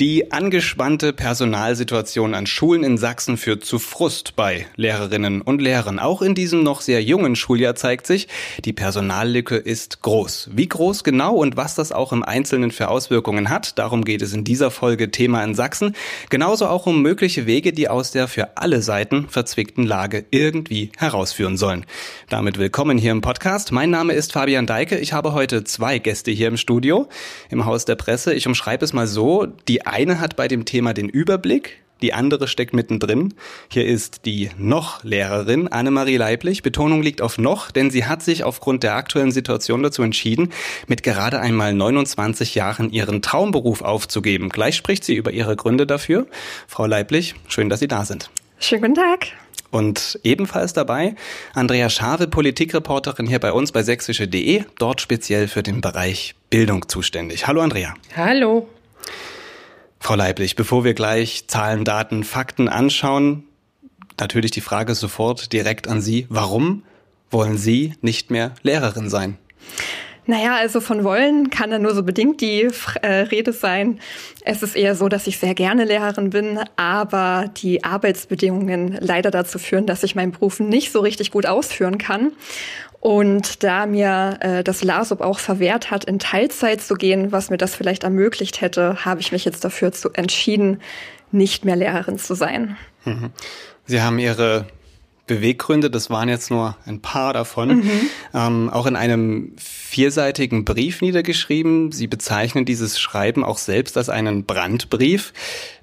Die angespannte Personalsituation an Schulen in Sachsen führt zu Frust bei Lehrerinnen und Lehrern. Auch in diesem noch sehr jungen Schuljahr zeigt sich, die Personallücke ist groß. Wie groß genau und was das auch im Einzelnen für Auswirkungen hat, darum geht es in dieser Folge Thema in Sachsen. Genauso auch um mögliche Wege, die aus der für alle Seiten verzwickten Lage irgendwie herausführen sollen. Damit willkommen hier im Podcast. Mein Name ist Fabian Deike. Ich habe heute zwei Gäste hier im Studio im Haus der Presse. Ich umschreibe es mal so. Die eine hat bei dem Thema den Überblick, die andere steckt mittendrin. Hier ist die Noch-Lehrerin Annemarie Leiblich. Betonung liegt auf noch, denn sie hat sich aufgrund der aktuellen Situation dazu entschieden, mit gerade einmal 29 Jahren ihren Traumberuf aufzugeben. Gleich spricht sie über ihre Gründe dafür. Frau Leiblich, schön, dass Sie da sind. Schönen guten Tag. Und ebenfalls dabei Andrea Schave, Politikreporterin hier bei uns bei sächsische.de, dort speziell für den Bereich Bildung zuständig. Hallo Andrea. Hallo. Frau Leiblich, bevor wir gleich Zahlen, Daten, Fakten anschauen, natürlich die Frage sofort direkt an Sie. Warum wollen Sie nicht mehr Lehrerin sein? Naja, also von wollen kann da nur so bedingt die äh, Rede sein. Es ist eher so, dass ich sehr gerne Lehrerin bin, aber die Arbeitsbedingungen leider dazu führen, dass ich meinen Beruf nicht so richtig gut ausführen kann. Und da mir äh, das LASUB auch verwehrt hat, in Teilzeit zu gehen, was mir das vielleicht ermöglicht hätte, habe ich mich jetzt dafür zu entschieden, nicht mehr Lehrerin zu sein. Mhm. Sie haben Ihre Beweggründe, das waren jetzt nur ein paar davon, mhm. ähm, auch in einem vierseitigen Brief niedergeschrieben. Sie bezeichnen dieses Schreiben auch selbst als einen Brandbrief.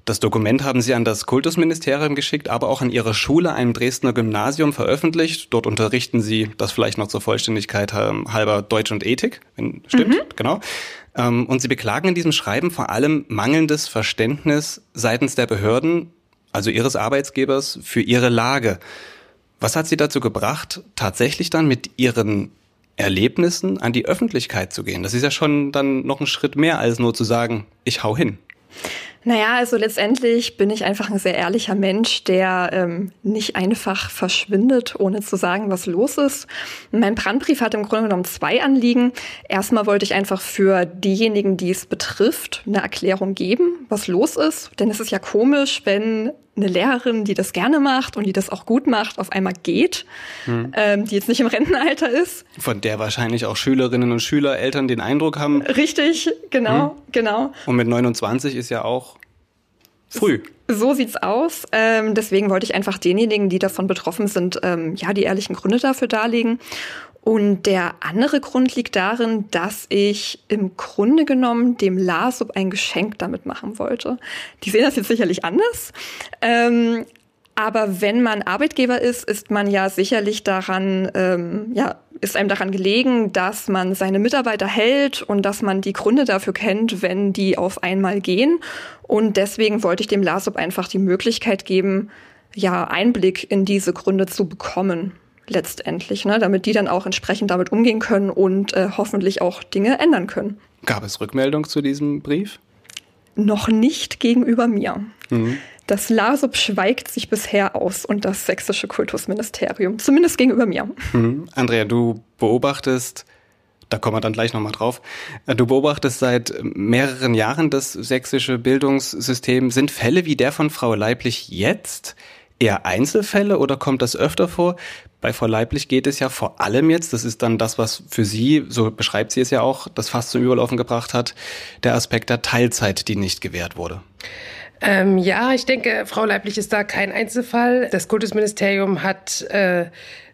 Das Dokument haben Sie an das Kultusministerium geschickt, aber auch an Ihre Schule, einem Dresdner Gymnasium, veröffentlicht. Dort unterrichten Sie, das vielleicht noch zur Vollständigkeit ähm, halber Deutsch und Ethik, wenn, stimmt, mhm. genau. Ähm, und Sie beklagen in diesem Schreiben vor allem mangelndes Verständnis seitens der Behörden, also Ihres Arbeitsgebers, für Ihre Lage. Was hat Sie dazu gebracht, tatsächlich dann mit Ihren Erlebnissen an die Öffentlichkeit zu gehen? Das ist ja schon dann noch ein Schritt mehr als nur zu sagen, ich hau hin. Naja, also letztendlich bin ich einfach ein sehr ehrlicher Mensch, der ähm, nicht einfach verschwindet, ohne zu sagen, was los ist. Mein Brandbrief hat im Grunde genommen zwei Anliegen. Erstmal wollte ich einfach für diejenigen, die es betrifft, eine Erklärung geben, was los ist. Denn es ist ja komisch, wenn eine Lehrerin, die das gerne macht und die das auch gut macht, auf einmal geht, hm. ähm, die jetzt nicht im Rentenalter ist. Von der wahrscheinlich auch Schülerinnen und Schüler, Eltern den Eindruck haben. Richtig, genau, hm. genau. Und mit 29 ist ja auch früh. So sieht's aus. Ähm, deswegen wollte ich einfach denjenigen, die davon betroffen sind, ähm, ja, die ehrlichen Gründe dafür darlegen. Und der andere Grund liegt darin, dass ich im Grunde genommen dem LASUB ein Geschenk damit machen wollte. Die sehen das jetzt sicherlich anders. Ähm, aber wenn man Arbeitgeber ist, ist man ja sicherlich daran, ähm, ja, ist einem daran gelegen, dass man seine Mitarbeiter hält und dass man die Gründe dafür kennt, wenn die auf einmal gehen. Und deswegen wollte ich dem LASUB einfach die Möglichkeit geben, ja, Einblick in diese Gründe zu bekommen letztendlich, ne, damit die dann auch entsprechend damit umgehen können und äh, hoffentlich auch Dinge ändern können. Gab es Rückmeldung zu diesem Brief? Noch nicht gegenüber mir. Mhm. Das LASUB schweigt sich bisher aus und das sächsische Kultusministerium, zumindest gegenüber mir. Mhm. Andrea, du beobachtest, da kommen wir dann gleich nochmal drauf, äh, du beobachtest seit mehreren Jahren das sächsische Bildungssystem. Sind Fälle wie der von Frau Leiblich jetzt eher Einzelfälle oder kommt das öfter vor? Bei Frau Leiblich geht es ja vor allem jetzt, das ist dann das, was für Sie, so beschreibt sie es ja auch, das fast zum Überlaufen gebracht hat, der Aspekt der Teilzeit, die nicht gewährt wurde. Ähm, ja, ich denke, Frau Leiblich ist da kein Einzelfall. Das Kultusministerium hat äh,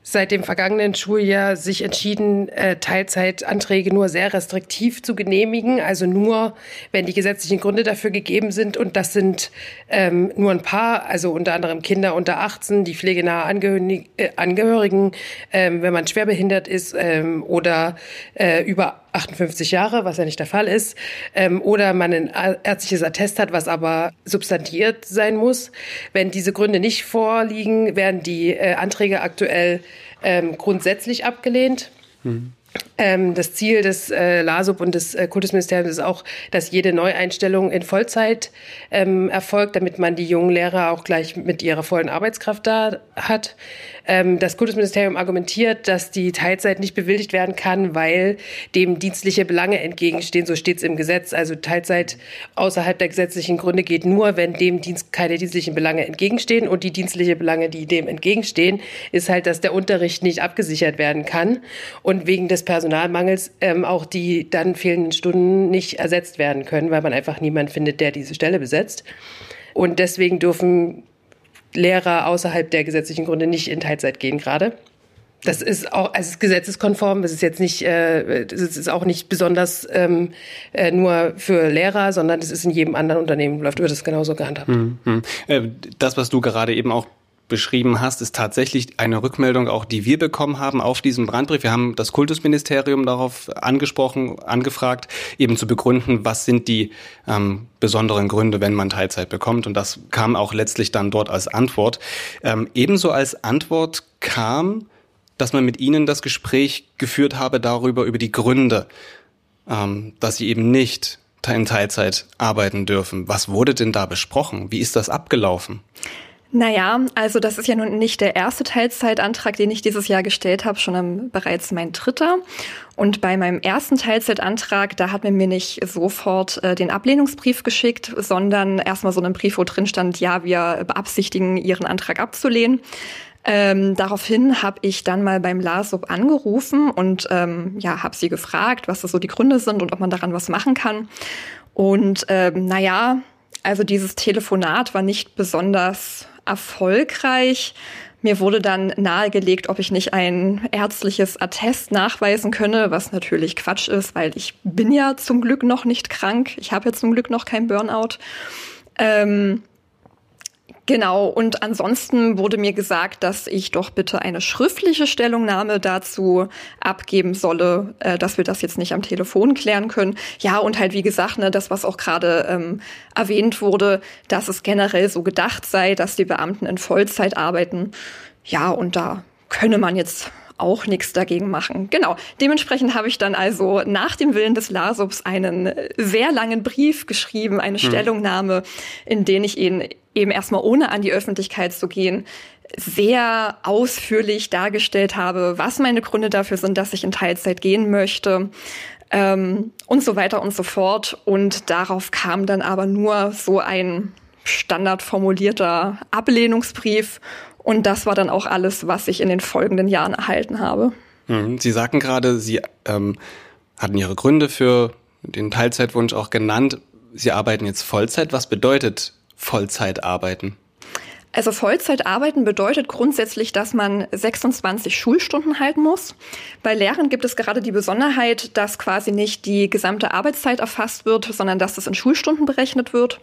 seit dem vergangenen Schuljahr sich entschieden, äh, Teilzeitanträge nur sehr restriktiv zu genehmigen, also nur, wenn die gesetzlichen Gründe dafür gegeben sind. Und das sind ähm, nur ein paar, also unter anderem Kinder unter 18, die pflegenahe Angehörigen, äh, Angehörigen ähm, wenn man schwerbehindert ist ähm, oder äh, über 58 Jahre, was ja nicht der Fall ist, ähm, oder man ein ärztliches Attest hat, was aber substantiiert sein muss. Wenn diese Gründe nicht vorliegen, werden die äh, Anträge aktuell ähm, grundsätzlich abgelehnt. Mhm. Ähm, das Ziel des äh, LASUB und des äh, Kultusministeriums ist auch, dass jede Neueinstellung in Vollzeit ähm, erfolgt, damit man die jungen Lehrer auch gleich mit ihrer vollen Arbeitskraft da hat. Ähm, das Kultusministerium argumentiert, dass die Teilzeit nicht bewilligt werden kann, weil dem dienstliche Belange entgegenstehen. So steht es im Gesetz. Also Teilzeit außerhalb der gesetzlichen Gründe geht nur, wenn dem Dienst keine dienstlichen Belange entgegenstehen. Und die dienstliche Belange, die dem entgegenstehen, ist halt, dass der Unterricht nicht abgesichert werden kann und wegen des Personalmangels ähm, auch die dann fehlenden Stunden nicht ersetzt werden können, weil man einfach niemanden findet, der diese Stelle besetzt. Und deswegen dürfen Lehrer außerhalb der gesetzlichen Gründe nicht in Teilzeit gehen gerade. Das ist auch, also es ist gesetzeskonform. Das ist jetzt nicht, äh, das ist auch nicht besonders ähm, äh, nur für Lehrer, sondern das ist in jedem anderen Unternehmen läuft wird das genauso gehandhabt. Mhm. Das, was du gerade eben auch beschrieben hast, ist tatsächlich eine Rückmeldung auch, die wir bekommen haben auf diesen Brandbrief. Wir haben das Kultusministerium darauf angesprochen, angefragt, eben zu begründen, was sind die ähm, besonderen Gründe, wenn man Teilzeit bekommt. Und das kam auch letztlich dann dort als Antwort. Ähm, ebenso als Antwort kam, dass man mit Ihnen das Gespräch geführt habe darüber, über die Gründe, ähm, dass Sie eben nicht in Teilzeit arbeiten dürfen. Was wurde denn da besprochen? Wie ist das abgelaufen? Naja, also das ist ja nun nicht der erste Teilzeitantrag, den ich dieses Jahr gestellt habe, schon bereits mein dritter. Und bei meinem ersten Teilzeitantrag, da hat man mir nicht sofort äh, den Ablehnungsbrief geschickt, sondern erstmal so einen Brief, wo drin stand, ja, wir beabsichtigen, Ihren Antrag abzulehnen. Ähm, daraufhin habe ich dann mal beim LASUB angerufen und ähm, ja, habe sie gefragt, was das so die Gründe sind und ob man daran was machen kann. Und ähm, naja, also dieses Telefonat war nicht besonders erfolgreich. Mir wurde dann nahegelegt, ob ich nicht ein ärztliches Attest nachweisen könne, was natürlich Quatsch ist, weil ich bin ja zum Glück noch nicht krank. Ich habe ja zum Glück noch kein Burnout. Ähm, Genau, und ansonsten wurde mir gesagt, dass ich doch bitte eine schriftliche Stellungnahme dazu abgeben solle, äh, dass wir das jetzt nicht am Telefon klären können. Ja, und halt wie gesagt, ne, das, was auch gerade ähm, erwähnt wurde, dass es generell so gedacht sei, dass die Beamten in Vollzeit arbeiten. Ja, und da könne man jetzt auch nichts dagegen machen. Genau. Dementsprechend habe ich dann also nach dem Willen des Lasubs einen sehr langen Brief geschrieben, eine hm. Stellungnahme, in den ich ihn eben erstmal ohne an die Öffentlichkeit zu gehen, sehr ausführlich dargestellt habe, was meine Gründe dafür sind, dass ich in Teilzeit gehen möchte. Ähm, und so weiter und so fort. Und darauf kam dann aber nur so ein standardformulierter Ablehnungsbrief und das war dann auch alles, was ich in den folgenden Jahren erhalten habe. Mhm. Sie sagten gerade, Sie ähm, hatten Ihre Gründe für den Teilzeitwunsch auch genannt. Sie arbeiten jetzt Vollzeit. Was bedeutet Vollzeit arbeiten? Also Vollzeit arbeiten bedeutet grundsätzlich, dass man 26 Schulstunden halten muss. Bei Lehrern gibt es gerade die Besonderheit, dass quasi nicht die gesamte Arbeitszeit erfasst wird, sondern dass das in Schulstunden berechnet wird.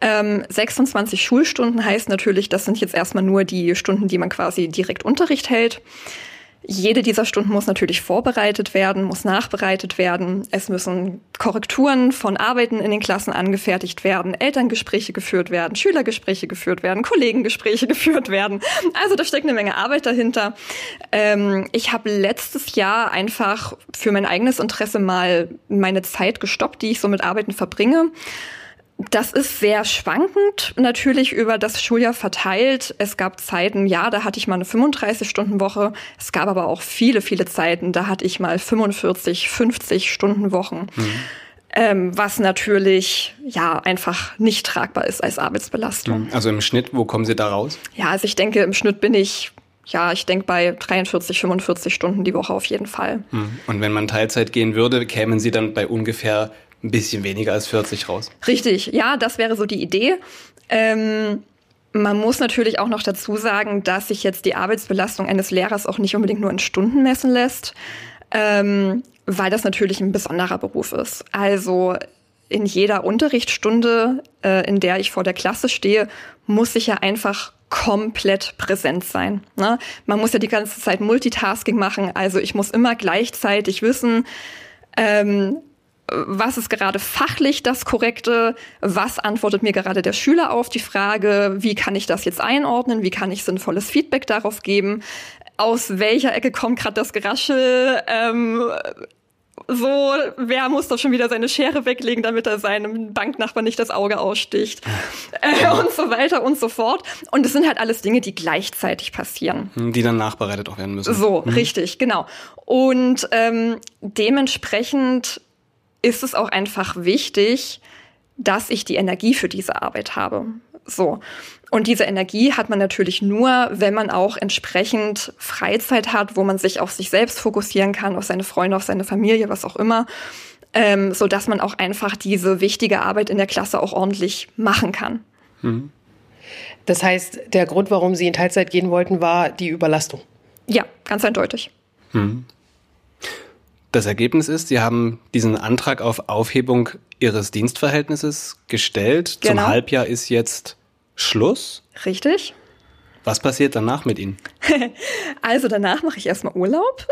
Ähm, 26 Schulstunden heißt natürlich, das sind jetzt erstmal nur die Stunden, die man quasi direkt Unterricht hält. Jede dieser Stunden muss natürlich vorbereitet werden, muss nachbereitet werden. Es müssen Korrekturen von Arbeiten in den Klassen angefertigt werden, Elterngespräche geführt werden, Schülergespräche geführt werden, Kollegengespräche geführt werden. Also da steckt eine Menge Arbeit dahinter. Ähm, ich habe letztes Jahr einfach für mein eigenes Interesse mal meine Zeit gestoppt, die ich so mit Arbeiten verbringe das ist sehr schwankend, natürlich über das Schuljahr verteilt. Es gab Zeiten, ja, da hatte ich mal eine 35-Stunden-Woche. Es gab aber auch viele, viele Zeiten, da hatte ich mal 45, 50 Stunden Wochen. Mhm. Ähm, was natürlich ja einfach nicht tragbar ist als Arbeitsbelastung. Mhm. Also im Schnitt, wo kommen Sie da raus? Ja, also ich denke, im Schnitt bin ich ja, ich denke bei 43, 45 Stunden die Woche auf jeden Fall. Mhm. Und wenn man Teilzeit gehen würde, kämen Sie dann bei ungefähr ein bisschen weniger als 40 raus. Richtig, ja, das wäre so die Idee. Ähm, Man muss natürlich auch noch dazu sagen, dass sich jetzt die Arbeitsbelastung eines Lehrers auch nicht unbedingt nur in Stunden messen lässt, ähm, weil das natürlich ein besonderer Beruf ist. Also in jeder Unterrichtsstunde, äh, in der ich vor der Klasse stehe, muss ich ja einfach komplett präsent sein. Ne? Man muss ja die ganze Zeit Multitasking machen, also ich muss immer gleichzeitig wissen, ähm, was ist gerade fachlich das Korrekte, was antwortet mir gerade der Schüler auf die Frage, wie kann ich das jetzt einordnen, wie kann ich sinnvolles Feedback darauf geben, aus welcher Ecke kommt gerade das Geraschel, ähm, so, wer muss doch schon wieder seine Schere weglegen, damit er seinem Banknachbar nicht das Auge aussticht äh, und so weiter und so fort. Und es sind halt alles Dinge, die gleichzeitig passieren. Hm, die dann nachbereitet auch werden müssen. So, mhm. richtig, genau. Und ähm, dementsprechend ist es auch einfach wichtig, dass ich die Energie für diese Arbeit habe. So. Und diese Energie hat man natürlich nur, wenn man auch entsprechend Freizeit hat, wo man sich auf sich selbst fokussieren kann, auf seine Freunde, auf seine Familie, was auch immer, ähm, so dass man auch einfach diese wichtige Arbeit in der Klasse auch ordentlich machen kann. Mhm. Das heißt, der Grund, warum Sie in Teilzeit gehen wollten, war die Überlastung. Ja, ganz eindeutig. Mhm. Das Ergebnis ist, Sie haben diesen Antrag auf Aufhebung Ihres Dienstverhältnisses gestellt. Genau. Zum Halbjahr ist jetzt Schluss. Richtig. Was passiert danach mit Ihnen? Also danach mache ich erstmal Urlaub.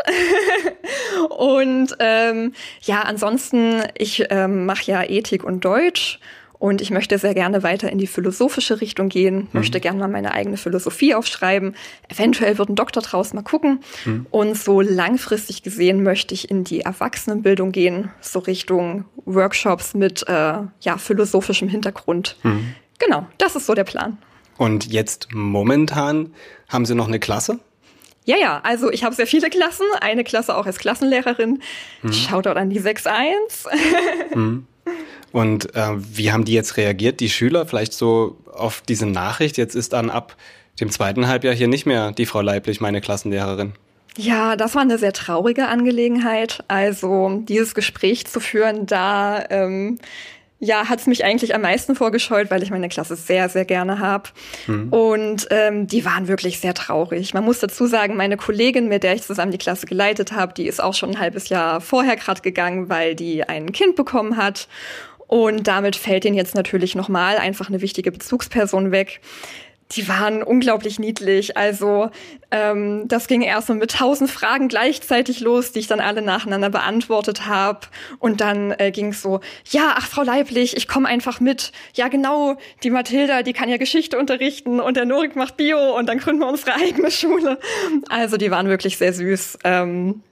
und ähm, ja, ansonsten, ich ähm, mache ja Ethik und Deutsch und ich möchte sehr gerne weiter in die philosophische Richtung gehen, mhm. möchte gerne mal meine eigene Philosophie aufschreiben. Eventuell wird ein Doktor draus mal gucken. Mhm. Und so langfristig gesehen möchte ich in die Erwachsenenbildung gehen, so Richtung Workshops mit äh, ja, philosophischem Hintergrund. Mhm. Genau, das ist so der Plan. Und jetzt momentan haben Sie noch eine Klasse? Ja, ja, also ich habe sehr viele Klassen, eine Klasse auch als Klassenlehrerin. Mhm. Shoutout an die 6.1. mhm. Und äh, wie haben die jetzt reagiert, die Schüler, vielleicht so auf diese Nachricht? Jetzt ist dann ab dem zweiten Halbjahr hier nicht mehr die Frau Leiblich meine Klassenlehrerin. Ja, das war eine sehr traurige Angelegenheit. Also dieses Gespräch zu führen, da ähm, ja, hat es mich eigentlich am meisten vorgescheut, weil ich meine Klasse sehr, sehr gerne habe. Mhm. Und ähm, die waren wirklich sehr traurig. Man muss dazu sagen, meine Kollegin, mit der ich zusammen die Klasse geleitet habe, die ist auch schon ein halbes Jahr vorher gerade gegangen, weil die ein Kind bekommen hat. Und damit fällt ihnen jetzt natürlich nochmal einfach eine wichtige Bezugsperson weg die waren unglaublich niedlich. Also ähm, das ging erst mal mit tausend Fragen gleichzeitig los, die ich dann alle nacheinander beantwortet habe. Und dann äh, ging es so, ja, ach Frau Leiblich, ich komme einfach mit. Ja, genau, die Mathilda, die kann ja Geschichte unterrichten und der Norik macht Bio und dann gründen wir unsere eigene Schule. Also die waren wirklich sehr süß. Ähm,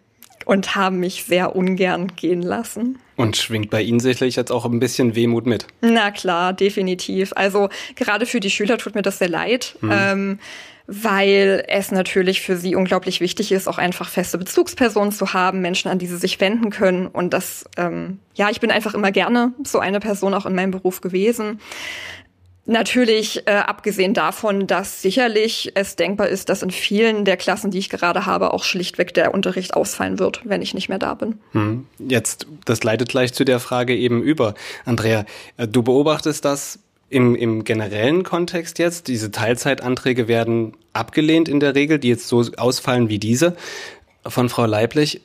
und haben mich sehr ungern gehen lassen. Und schwingt bei Ihnen sicherlich jetzt auch ein bisschen Wehmut mit? Na klar, definitiv. Also gerade für die Schüler tut mir das sehr leid. Mhm. Ähm, weil es natürlich für sie unglaublich wichtig ist, auch einfach feste Bezugspersonen zu haben, Menschen, an die sie sich wenden können. Und das, ähm, ja, ich bin einfach immer gerne so eine Person auch in meinem Beruf gewesen. Natürlich, äh, abgesehen davon, dass sicherlich es denkbar ist, dass in vielen der Klassen, die ich gerade habe, auch schlichtweg der Unterricht ausfallen wird, wenn ich nicht mehr da bin. Hm. Jetzt, das leitet gleich zu der Frage eben über. Andrea, äh, du beobachtest das im, im generellen Kontext jetzt. Diese Teilzeitanträge werden abgelehnt in der Regel, die jetzt so ausfallen wie diese von Frau Leiblich.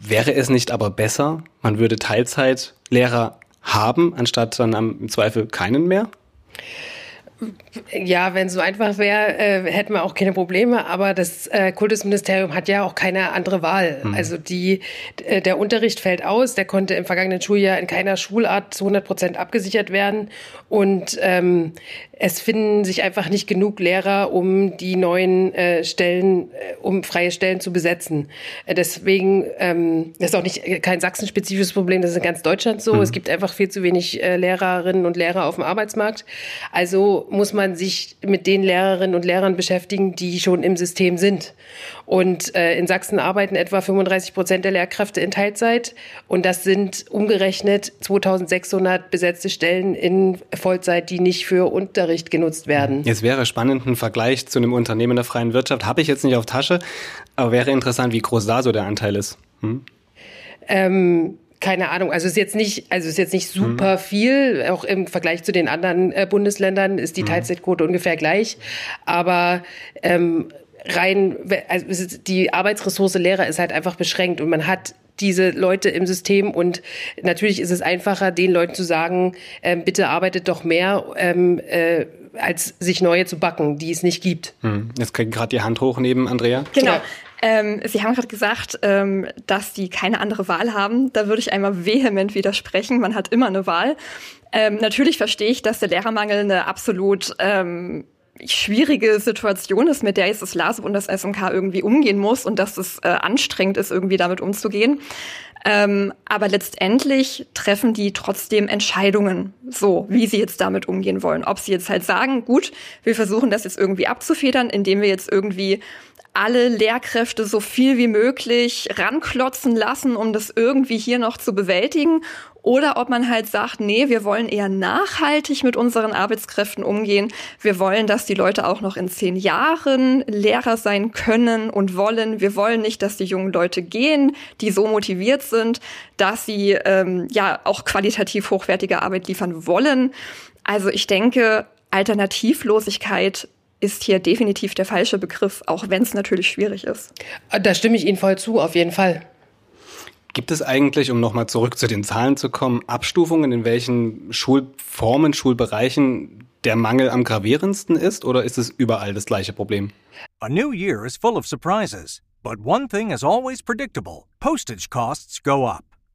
Wäre es nicht aber besser, man würde Teilzeitlehrer haben, anstatt dann im Zweifel keinen mehr? Ja, wenn es so einfach wäre, äh, hätten wir auch keine Probleme. Aber das äh, Kultusministerium hat ja auch keine andere Wahl. Mhm. Also die, äh, der Unterricht fällt aus. Der konnte im vergangenen Schuljahr in keiner Schulart zu 100 Prozent abgesichert werden. Und ähm, es finden sich einfach nicht genug Lehrer, um die neuen äh, Stellen, äh, um freie Stellen zu besetzen. Äh, deswegen ähm, das ist auch nicht kein sachsenspezifisches Problem. Das ist in ganz Deutschland so. Mhm. Es gibt einfach viel zu wenig äh, Lehrerinnen und Lehrer auf dem Arbeitsmarkt. Also muss man sich mit den Lehrerinnen und Lehrern beschäftigen, die schon im System sind. Und äh, in Sachsen arbeiten etwa 35 Prozent der Lehrkräfte in Teilzeit. Und das sind umgerechnet 2600 besetzte Stellen in Vollzeit, die nicht für Unterricht genutzt werden. Jetzt wäre spannend ein Vergleich zu einem Unternehmen der freien Wirtschaft. Habe ich jetzt nicht auf Tasche, aber wäre interessant, wie groß da so der Anteil ist. Hm? Ähm, keine Ahnung, also ist jetzt nicht, also ist jetzt nicht super mhm. viel. Auch im Vergleich zu den anderen äh, Bundesländern ist die mhm. Teilzeitquote ungefähr gleich. Aber ähm, rein, also die Arbeitsressource Lehrer ist halt einfach beschränkt und man hat diese Leute im System und natürlich ist es einfacher, den Leuten zu sagen, ähm, bitte arbeitet doch mehr, ähm, äh, als sich neue zu backen, die es nicht gibt. Hm. Jetzt kriegt gerade die Hand hoch neben Andrea. Genau. Ähm, Sie haben gerade gesagt, ähm, dass die keine andere Wahl haben. Da würde ich einmal vehement widersprechen. Man hat immer eine Wahl. Ähm, natürlich verstehe ich, dass der Lehrermangel eine absolut ähm, schwierige Situation ist, mit der jetzt das LASB und das SMK irgendwie umgehen muss und dass es äh, anstrengend ist, irgendwie damit umzugehen. Ähm, aber letztendlich treffen die trotzdem Entscheidungen, so wie sie jetzt damit umgehen wollen. Ob sie jetzt halt sagen, gut, wir versuchen das jetzt irgendwie abzufedern, indem wir jetzt irgendwie alle Lehrkräfte so viel wie möglich ranklotzen lassen, um das irgendwie hier noch zu bewältigen. Oder ob man halt sagt, nee, wir wollen eher nachhaltig mit unseren Arbeitskräften umgehen. Wir wollen, dass die Leute auch noch in zehn Jahren Lehrer sein können und wollen. Wir wollen nicht, dass die jungen Leute gehen, die so motiviert sind, dass sie ähm, ja auch qualitativ hochwertige Arbeit liefern wollen. Also ich denke, Alternativlosigkeit ist hier definitiv der falsche Begriff, auch wenn es natürlich schwierig ist. Da stimme ich Ihnen voll zu, auf jeden Fall. Gibt es eigentlich, um nochmal zurück zu den Zahlen zu kommen, Abstufungen, in welchen Schulformen, Schulbereichen der Mangel am gravierendsten ist oder ist es überall das gleiche Problem? A new year is full of surprises, but one thing is always predictable. Postage costs go up.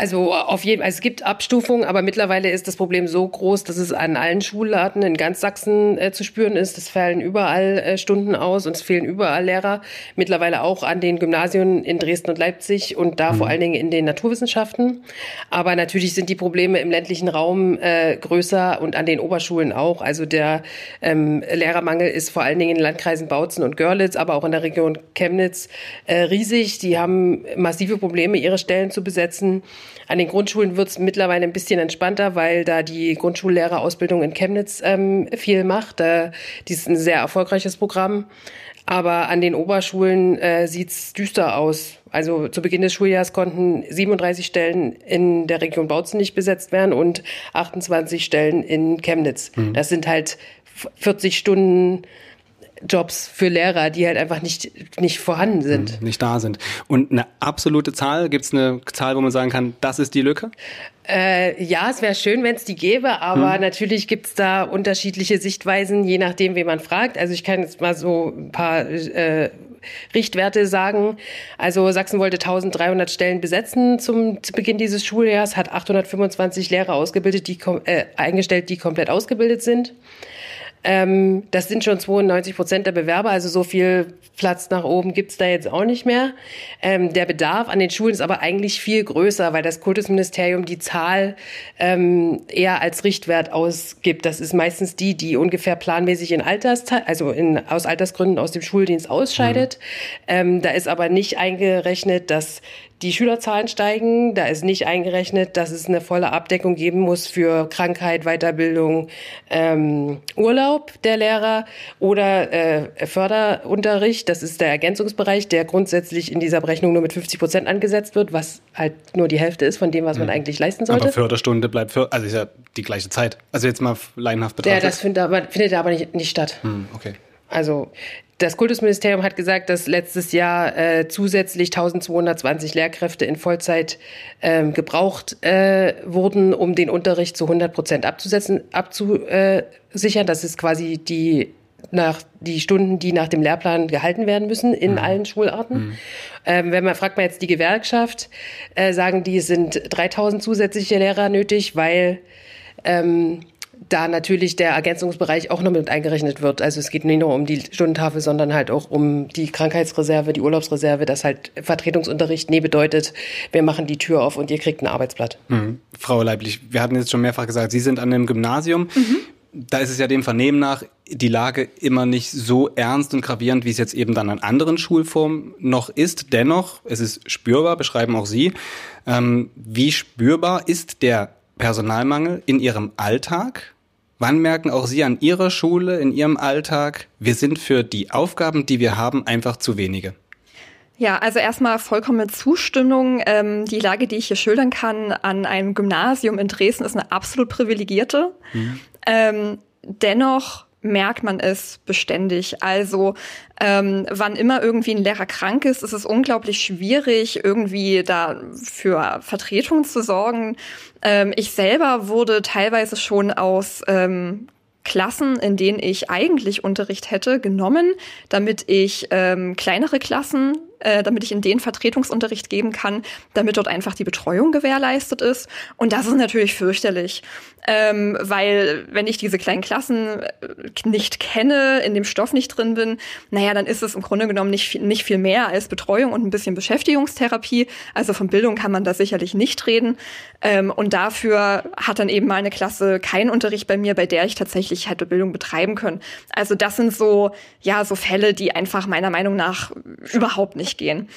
Also auf jeden Fall, es gibt Abstufungen, aber mittlerweile ist das Problem so groß, dass es an allen Schularten in ganz Sachsen äh, zu spüren ist. Es fallen überall äh, Stunden aus und es fehlen überall Lehrer. Mittlerweile auch an den Gymnasien in Dresden und Leipzig und da mhm. vor allen Dingen in den Naturwissenschaften. Aber natürlich sind die Probleme im ländlichen Raum äh, größer und an den Oberschulen auch. Also der ähm, Lehrermangel ist vor allen Dingen in den Landkreisen Bautzen und Görlitz, aber auch in der Region Chemnitz äh, riesig. Die haben massive Probleme, ihre Stellen zu besetzen. An den Grundschulen wird es mittlerweile ein bisschen entspannter, weil da die Grundschullehrerausbildung in Chemnitz ähm, viel macht. Äh, dies ist ein sehr erfolgreiches Programm. Aber an den Oberschulen äh, sieht's düster aus. Also zu Beginn des Schuljahres konnten 37 Stellen in der Region Bautzen nicht besetzt werden und 28 Stellen in Chemnitz. Mhm. Das sind halt 40 Stunden Jobs für Lehrer, die halt einfach nicht, nicht vorhanden sind. Hm, nicht da sind. Und eine absolute Zahl, gibt es eine Zahl, wo man sagen kann, das ist die Lücke? Äh, ja, es wäre schön, wenn es die gäbe, aber hm. natürlich gibt es da unterschiedliche Sichtweisen, je nachdem, wen man fragt. Also ich kann jetzt mal so ein paar äh, Richtwerte sagen. Also Sachsen wollte 1300 Stellen besetzen zum zu Beginn dieses Schuljahres, hat 825 Lehrer ausgebildet, die äh, eingestellt, die komplett ausgebildet sind. Ähm, das sind schon 92 Prozent der Bewerber, also so viel Platz nach oben gibt's da jetzt auch nicht mehr. Ähm, der Bedarf an den Schulen ist aber eigentlich viel größer, weil das Kultusministerium die Zahl ähm, eher als Richtwert ausgibt. Das ist meistens die, die ungefähr planmäßig in Alters, also in, aus Altersgründen aus dem Schuldienst ausscheidet. Mhm. Ähm, da ist aber nicht eingerechnet, dass die Schülerzahlen steigen. Da ist nicht eingerechnet, dass es eine volle Abdeckung geben muss für Krankheit, Weiterbildung, ähm, Urlaub der Lehrer oder äh, Förderunterricht. Das ist der Ergänzungsbereich, der grundsätzlich in dieser Berechnung nur mit 50 Prozent angesetzt wird, was halt nur die Hälfte ist von dem, was man mhm. eigentlich leisten sollte. Aber Förderstunde bleibt für, also ist ja die gleiche Zeit. Also jetzt mal laienhaft betrachtet. Ja, das findet aber, findet aber nicht, nicht statt. Mhm, okay. Also das Kultusministerium hat gesagt, dass letztes Jahr äh, zusätzlich 1220 Lehrkräfte in Vollzeit ähm, gebraucht äh, wurden, um den Unterricht zu 100 Prozent abzusetzen, abzusichern. Das ist quasi die nach die Stunden, die nach dem Lehrplan gehalten werden müssen in mhm. allen Schularten. Mhm. Ähm, wenn man fragt man jetzt die Gewerkschaft, äh, sagen die, es sind 3000 zusätzliche Lehrer nötig, weil ähm, da natürlich der Ergänzungsbereich auch noch mit eingerechnet wird. Also es geht nicht nur um die Stundentafel, sondern halt auch um die Krankheitsreserve, die Urlaubsreserve, das halt Vertretungsunterricht nee bedeutet, wir machen die Tür auf und ihr kriegt ein Arbeitsblatt. Mhm. Frau Leiblich, wir hatten jetzt schon mehrfach gesagt, Sie sind an einem Gymnasium. Mhm. Da ist es ja dem Vernehmen nach die Lage immer nicht so ernst und gravierend, wie es jetzt eben dann an anderen Schulformen noch ist. Dennoch, es ist spürbar, beschreiben auch Sie. Ähm, wie spürbar ist der Personalmangel in Ihrem Alltag? Wann merken auch Sie an Ihrer Schule, in Ihrem Alltag, wir sind für die Aufgaben, die wir haben, einfach zu wenige? Ja, also erstmal vollkommene Zustimmung. Ähm, die Lage, die ich hier schildern kann an einem Gymnasium in Dresden, ist eine absolut privilegierte. Mhm. Ähm, dennoch merkt man es beständig. Also ähm, wann immer irgendwie ein Lehrer krank ist, ist es unglaublich schwierig, irgendwie da für Vertretung zu sorgen. Ähm, ich selber wurde teilweise schon aus ähm, Klassen, in denen ich eigentlich Unterricht hätte, genommen, damit ich ähm, kleinere Klassen äh, damit ich in den Vertretungsunterricht geben kann, damit dort einfach die Betreuung gewährleistet ist. Und das ist natürlich fürchterlich, ähm, weil wenn ich diese kleinen Klassen äh, nicht kenne, in dem Stoff nicht drin bin, naja, dann ist es im Grunde genommen nicht, viel, nicht viel mehr als Betreuung und ein bisschen Beschäftigungstherapie. Also von Bildung kann man da sicherlich nicht reden. Ähm, und dafür hat dann eben mal eine Klasse keinen Unterricht bei mir, bei der ich tatsächlich hätte Bildung betreiben können. Also das sind so, ja, so Fälle, die einfach meiner Meinung nach überhaupt nicht gehen.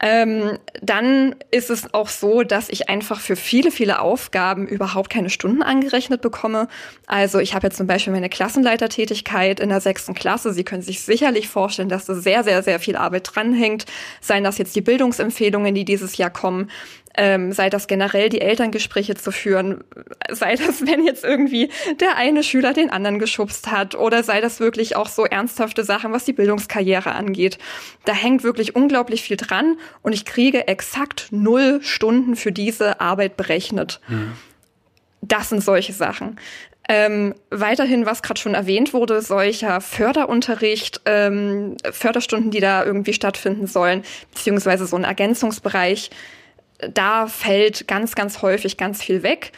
Ähm, dann ist es auch so, dass ich einfach für viele, viele Aufgaben überhaupt keine Stunden angerechnet bekomme. Also ich habe jetzt zum Beispiel meine Klassenleitertätigkeit in der sechsten Klasse. Sie können sich sicherlich vorstellen, dass da sehr, sehr, sehr viel Arbeit dranhängt. Seien das jetzt die Bildungsempfehlungen, die dieses Jahr kommen, ähm, sei das generell die Elterngespräche zu führen, sei das, wenn jetzt irgendwie der eine Schüler den anderen geschubst hat oder sei das wirklich auch so ernsthafte Sachen, was die Bildungskarriere angeht. Da hängt wirklich unglaublich viel dran und ich kriege exakt null Stunden für diese Arbeit berechnet. Mhm. Das sind solche Sachen. Ähm, weiterhin, was gerade schon erwähnt wurde, solcher Förderunterricht, ähm, Förderstunden, die da irgendwie stattfinden sollen, beziehungsweise so ein Ergänzungsbereich, da fällt ganz, ganz häufig ganz viel weg.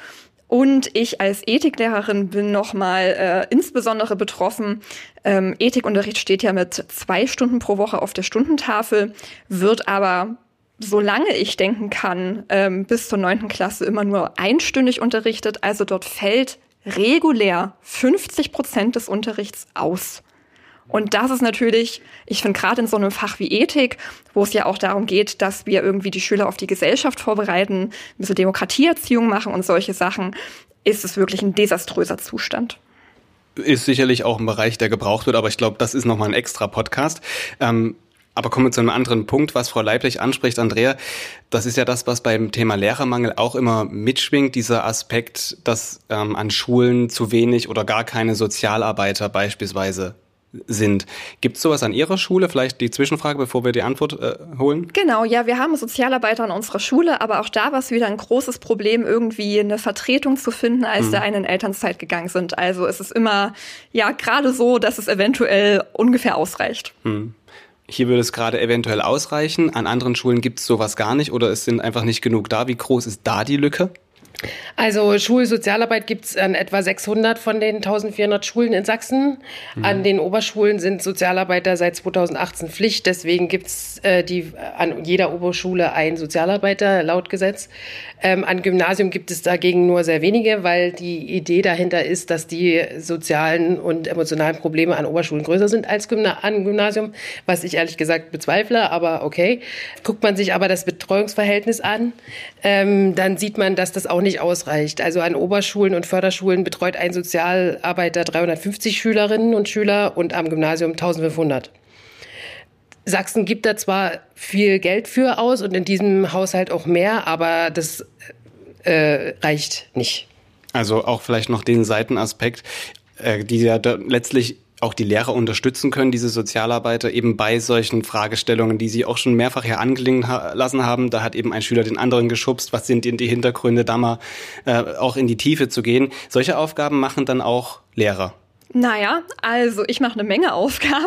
Und ich als Ethiklehrerin bin nochmal äh, insbesondere betroffen. Ähm, Ethikunterricht steht ja mit zwei Stunden pro Woche auf der Stundentafel, wird aber solange ich denken kann, ähm, bis zur neunten Klasse immer nur einstündig unterrichtet. Also dort fällt regulär 50 Prozent des Unterrichts aus. Und das ist natürlich, ich finde gerade in so einem Fach wie Ethik, wo es ja auch darum geht, dass wir irgendwie die Schüler auf die Gesellschaft vorbereiten, ein bisschen Demokratieerziehung machen und solche Sachen, ist es wirklich ein desaströser Zustand ist sicherlich auch ein Bereich, der gebraucht wird, aber ich glaube, das ist nochmal ein extra Podcast. Ähm, aber kommen wir zu einem anderen Punkt, was Frau Leiblich anspricht, Andrea. Das ist ja das, was beim Thema Lehrermangel auch immer mitschwingt, dieser Aspekt, dass ähm, an Schulen zu wenig oder gar keine Sozialarbeiter beispielsweise sind. Gibt es sowas an Ihrer Schule? Vielleicht die Zwischenfrage, bevor wir die Antwort äh, holen? Genau, ja, wir haben Sozialarbeiter an unserer Schule, aber auch da war es wieder ein großes Problem, irgendwie eine Vertretung zu finden, als mhm. da eine in Elternzeit gegangen sind. Also es ist immer, ja, gerade so, dass es eventuell ungefähr ausreicht. Mhm. Hier würde es gerade eventuell ausreichen. An anderen Schulen gibt es sowas gar nicht oder es sind einfach nicht genug da. Wie groß ist da die Lücke? Also Schulsozialarbeit gibt es an etwa 600 von den 1400 Schulen in Sachsen. Mhm. An den Oberschulen sind Sozialarbeiter seit 2018 Pflicht. Deswegen gibt es äh, die, an jeder Oberschule einen Sozialarbeiter laut Gesetz. Ähm, an Gymnasium gibt es dagegen nur sehr wenige, weil die Idee dahinter ist, dass die sozialen und emotionalen Probleme an Oberschulen größer sind als Gymna an Gymnasium, was ich ehrlich gesagt bezweifle, aber okay. Guckt man sich aber das Betreuungsverhältnis an, ähm, dann sieht man, dass das auch nicht ausreicht. Also an Oberschulen und Förderschulen betreut ein Sozialarbeiter 350 Schülerinnen und Schüler und am Gymnasium 1500. Sachsen gibt da zwar viel Geld für aus und in diesem Haushalt auch mehr, aber das äh, reicht nicht. Also auch vielleicht noch den Seitenaspekt, äh, die ja letztlich auch die Lehrer unterstützen können, diese Sozialarbeiter, eben bei solchen Fragestellungen, die Sie auch schon mehrfach hier angelingen lassen haben. Da hat eben ein Schüler den anderen geschubst. Was sind denn die Hintergründe, da mal äh, auch in die Tiefe zu gehen? Solche Aufgaben machen dann auch Lehrer. Naja, also ich mache eine Menge Aufgaben.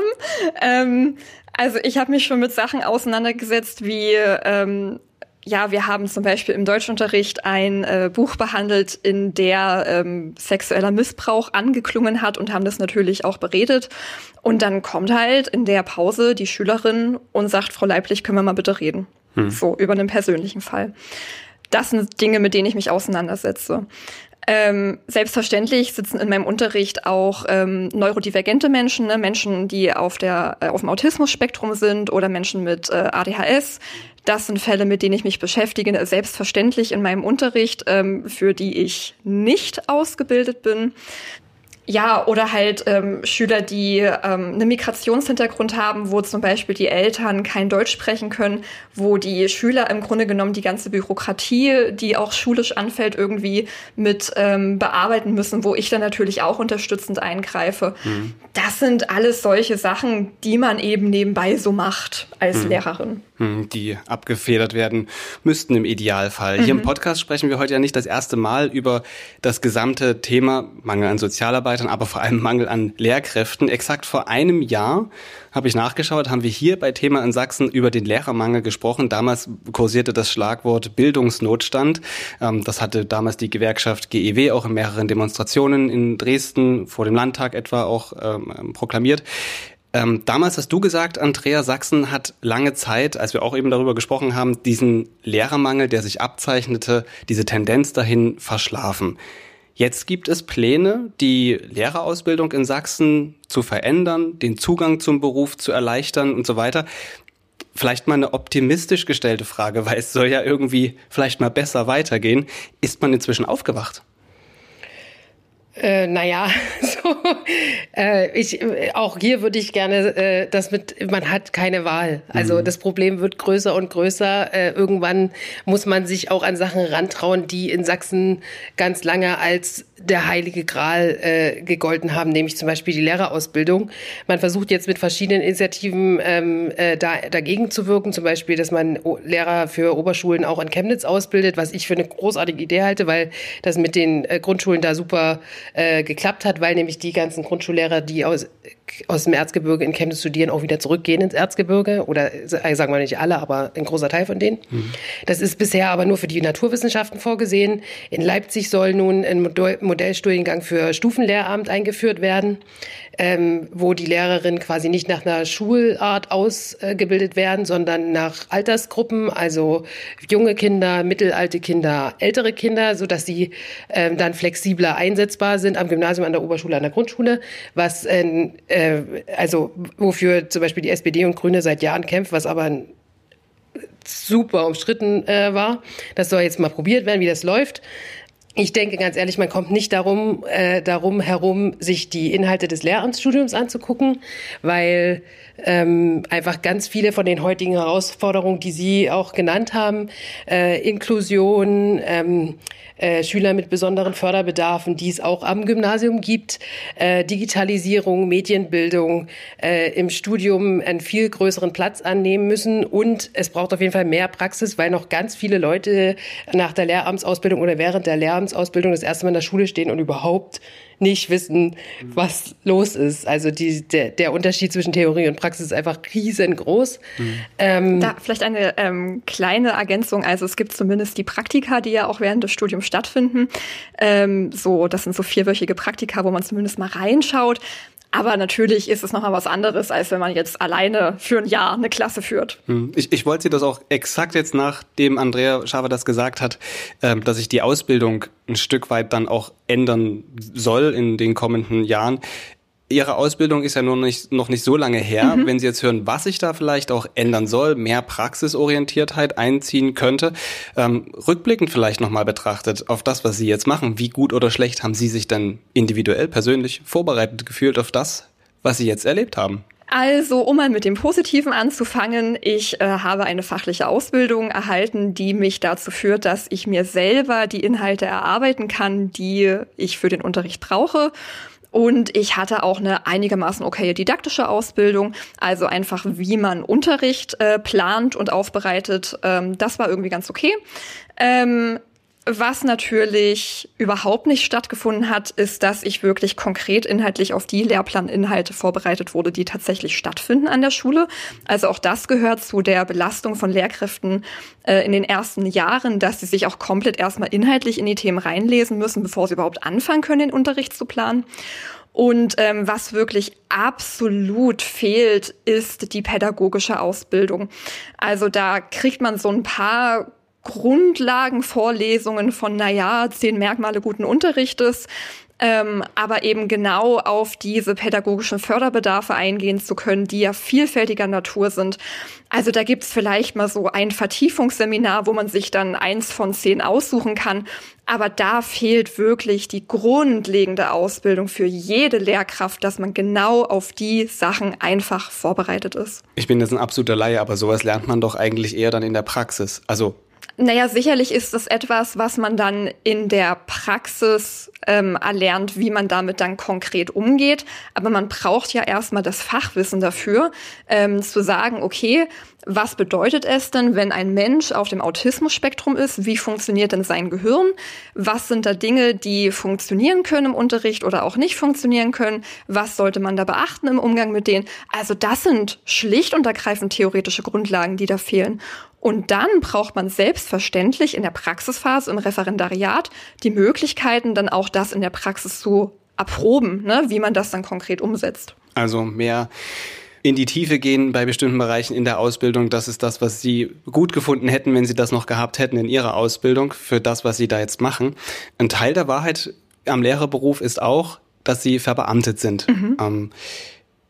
Ähm, also ich habe mich schon mit Sachen auseinandergesetzt wie ähm, ja, wir haben zum Beispiel im Deutschunterricht ein äh, Buch behandelt, in der ähm, sexueller Missbrauch angeklungen hat und haben das natürlich auch beredet. Und dann kommt halt in der Pause die Schülerin und sagt, Frau Leiblich, können wir mal bitte reden? Hm. So, über einen persönlichen Fall. Das sind Dinge, mit denen ich mich auseinandersetze. Ähm, selbstverständlich sitzen in meinem Unterricht auch ähm, neurodivergente Menschen, ne? Menschen, die auf, der, äh, auf dem Autismus-Spektrum sind oder Menschen mit äh, ADHS. Das sind Fälle, mit denen ich mich beschäftige, selbstverständlich in meinem Unterricht, ähm, für die ich nicht ausgebildet bin. Ja, oder halt ähm, Schüler, die ähm, einen Migrationshintergrund haben, wo zum Beispiel die Eltern kein Deutsch sprechen können, wo die Schüler im Grunde genommen die ganze Bürokratie, die auch schulisch anfällt, irgendwie mit ähm, bearbeiten müssen, wo ich dann natürlich auch unterstützend eingreife. Mhm. Das sind alles solche Sachen, die man eben nebenbei so macht als mhm. Lehrerin. Hm, die abgefedert werden müssten im Idealfall. Mhm. Hier im mhm. Podcast sprechen wir heute ja nicht das erste Mal über das gesamte Thema Mangel an Sozialarbeitern, aber vor allem Mangel an Lehrkräften. Exakt vor einem Jahr habe ich nachgeschaut, haben wir hier bei Thema in Sachsen über den Lehrermangel gesprochen. Damals kursierte das Schlagwort Bildungsnotstand. Ähm, das hatte damals die Gewerkschaft GEW auch in mehreren Demonstrationen in Dresden vor dem Landtag etwa auch ähm, proklamiert. Ähm, damals hast du gesagt, Andrea Sachsen hat lange Zeit, als wir auch eben darüber gesprochen haben, diesen Lehrermangel, der sich abzeichnete, diese Tendenz dahin verschlafen. Jetzt gibt es Pläne, die Lehrerausbildung in Sachsen zu verändern, den Zugang zum Beruf zu erleichtern und so weiter. Vielleicht mal eine optimistisch gestellte Frage, weil es soll ja irgendwie vielleicht mal besser weitergehen. Ist man inzwischen aufgewacht? Äh, naja, so, äh, ich, auch hier würde ich gerne äh, das mit, man hat keine Wahl. Also mhm. das Problem wird größer und größer. Äh, irgendwann muss man sich auch an Sachen rantrauen, die in Sachsen ganz lange als der heilige Gral äh, gegolten haben, nämlich zum Beispiel die Lehrerausbildung. Man versucht jetzt mit verschiedenen Initiativen ähm, äh, da, dagegen zu wirken, zum Beispiel, dass man Lehrer für Oberschulen auch in Chemnitz ausbildet, was ich für eine großartige Idee halte, weil das mit den äh, Grundschulen da super äh, geklappt hat, weil nämlich die ganzen Grundschullehrer, die aus, aus dem Erzgebirge in Chemnitz studieren, auch wieder zurückgehen ins Erzgebirge. Oder äh, sagen wir nicht alle, aber ein großer Teil von denen. Mhm. Das ist bisher aber nur für die Naturwissenschaften vorgesehen. In Leipzig soll nun ein Modellstudiengang für Stufenlehramt eingeführt werden ähm, wo die Lehrerinnen quasi nicht nach einer Schulart ausgebildet werden, sondern nach Altersgruppen, also junge Kinder, mittelalte Kinder, ältere Kinder, so dass sie ähm, dann flexibler einsetzbar sind am Gymnasium, an der Oberschule, an der Grundschule, was äh, äh, also wofür zum Beispiel die SPD und Grüne seit Jahren kämpft, was aber super umstritten äh, war. Das soll jetzt mal probiert werden, wie das läuft. Ich denke ganz ehrlich, man kommt nicht darum, äh, darum herum, sich die Inhalte des Lehramtsstudiums anzugucken, weil ähm, einfach ganz viele von den heutigen Herausforderungen, die Sie auch genannt haben, äh, Inklusion, ähm, äh, Schüler mit besonderen Förderbedarfen, die es auch am Gymnasium gibt, äh, Digitalisierung, Medienbildung äh, im Studium einen viel größeren Platz annehmen müssen. Und es braucht auf jeden Fall mehr Praxis, weil noch ganz viele Leute nach der Lehramtsausbildung oder während der Lehramtsausbildung das erste Mal in der Schule stehen und überhaupt nicht wissen, was los ist. Also die, der, der Unterschied zwischen Theorie und Praxis ist einfach riesengroß. Mhm. Ähm, da vielleicht eine ähm, kleine Ergänzung. Also es gibt zumindest die Praktika, die ja auch während des Studiums stattfinden. Ähm, so, das sind so vierwöchige Praktika, wo man zumindest mal reinschaut. Aber natürlich ist es nochmal was anderes, als wenn man jetzt alleine für ein Jahr eine Klasse führt. Hm. Ich, ich wollte Sie das auch exakt jetzt nachdem Andrea Schaber das gesagt hat, ähm, dass sich die Ausbildung ein Stück weit dann auch ändern soll in den kommenden Jahren. Ihre Ausbildung ist ja noch nicht, noch nicht so lange her. Mhm. Wenn Sie jetzt hören, was sich da vielleicht auch ändern soll, mehr Praxisorientiertheit einziehen könnte, ähm, rückblickend vielleicht nochmal betrachtet auf das, was Sie jetzt machen, wie gut oder schlecht haben Sie sich denn individuell, persönlich vorbereitet gefühlt auf das, was Sie jetzt erlebt haben? Also, um mal mit dem Positiven anzufangen, ich äh, habe eine fachliche Ausbildung erhalten, die mich dazu führt, dass ich mir selber die Inhalte erarbeiten kann, die ich für den Unterricht brauche Und ich hatte auch eine einigermaßen okay didaktische Ausbildung, also einfach wie man Unterricht äh, plant und aufbereitet. Ähm, das war irgendwie ganz okay. Ähm, was natürlich überhaupt nicht stattgefunden hat, ist, dass ich wirklich konkret inhaltlich auf die Lehrplaninhalte vorbereitet wurde, die tatsächlich stattfinden an der Schule. Also auch das gehört zu der Belastung von Lehrkräften äh, in den ersten Jahren, dass sie sich auch komplett erstmal inhaltlich in die Themen reinlesen müssen, bevor sie überhaupt anfangen können, den Unterricht zu planen. Und ähm, was wirklich absolut fehlt, ist die pädagogische Ausbildung. Also da kriegt man so ein paar Grundlagenvorlesungen von, naja, zehn Merkmale guten Unterrichtes, ähm, aber eben genau auf diese pädagogischen Förderbedarfe eingehen zu können, die ja vielfältiger Natur sind. Also da gibt's vielleicht mal so ein Vertiefungsseminar, wo man sich dann eins von zehn aussuchen kann. Aber da fehlt wirklich die grundlegende Ausbildung für jede Lehrkraft, dass man genau auf die Sachen einfach vorbereitet ist. Ich bin jetzt ein absoluter Laie, aber sowas lernt man doch eigentlich eher dann in der Praxis. Also naja, sicherlich ist das etwas, was man dann in der Praxis ähm, erlernt, wie man damit dann konkret umgeht. Aber man braucht ja erstmal das Fachwissen dafür, ähm, zu sagen, okay, was bedeutet es denn, wenn ein Mensch auf dem Autismus-Spektrum ist? Wie funktioniert denn sein Gehirn? Was sind da Dinge, die funktionieren können im Unterricht oder auch nicht funktionieren können? Was sollte man da beachten im Umgang mit denen? Also das sind schlicht und ergreifend theoretische Grundlagen, die da fehlen. Und dann braucht man selbstverständlich in der Praxisphase im Referendariat die Möglichkeiten, dann auch das in der Praxis zu erproben, ne, wie man das dann konkret umsetzt. Also mehr in die Tiefe gehen bei bestimmten Bereichen in der Ausbildung. Das ist das, was Sie gut gefunden hätten, wenn Sie das noch gehabt hätten in Ihrer Ausbildung für das, was Sie da jetzt machen. Ein Teil der Wahrheit am Lehrerberuf ist auch, dass Sie verbeamtet sind. Mhm. Ähm,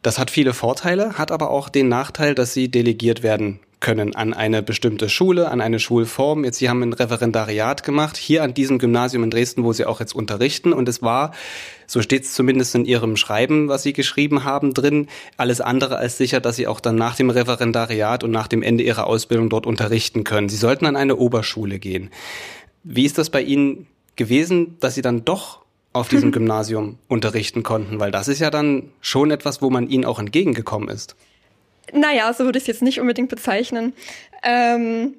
das hat viele Vorteile, hat aber auch den Nachteil, dass Sie delegiert werden können an eine bestimmte Schule, an eine Schulform. Jetzt, Sie haben ein Referendariat gemacht, hier an diesem Gymnasium in Dresden, wo Sie auch jetzt unterrichten. Und es war, so steht es zumindest in Ihrem Schreiben, was Sie geschrieben haben, drin, alles andere als sicher, dass Sie auch dann nach dem Referendariat und nach dem Ende Ihrer Ausbildung dort unterrichten können. Sie sollten an eine Oberschule gehen. Wie ist das bei Ihnen gewesen, dass Sie dann doch auf diesem Gymnasium unterrichten konnten? Weil das ist ja dann schon etwas, wo man Ihnen auch entgegengekommen ist. Naja, so würde ich es jetzt nicht unbedingt bezeichnen. Ähm,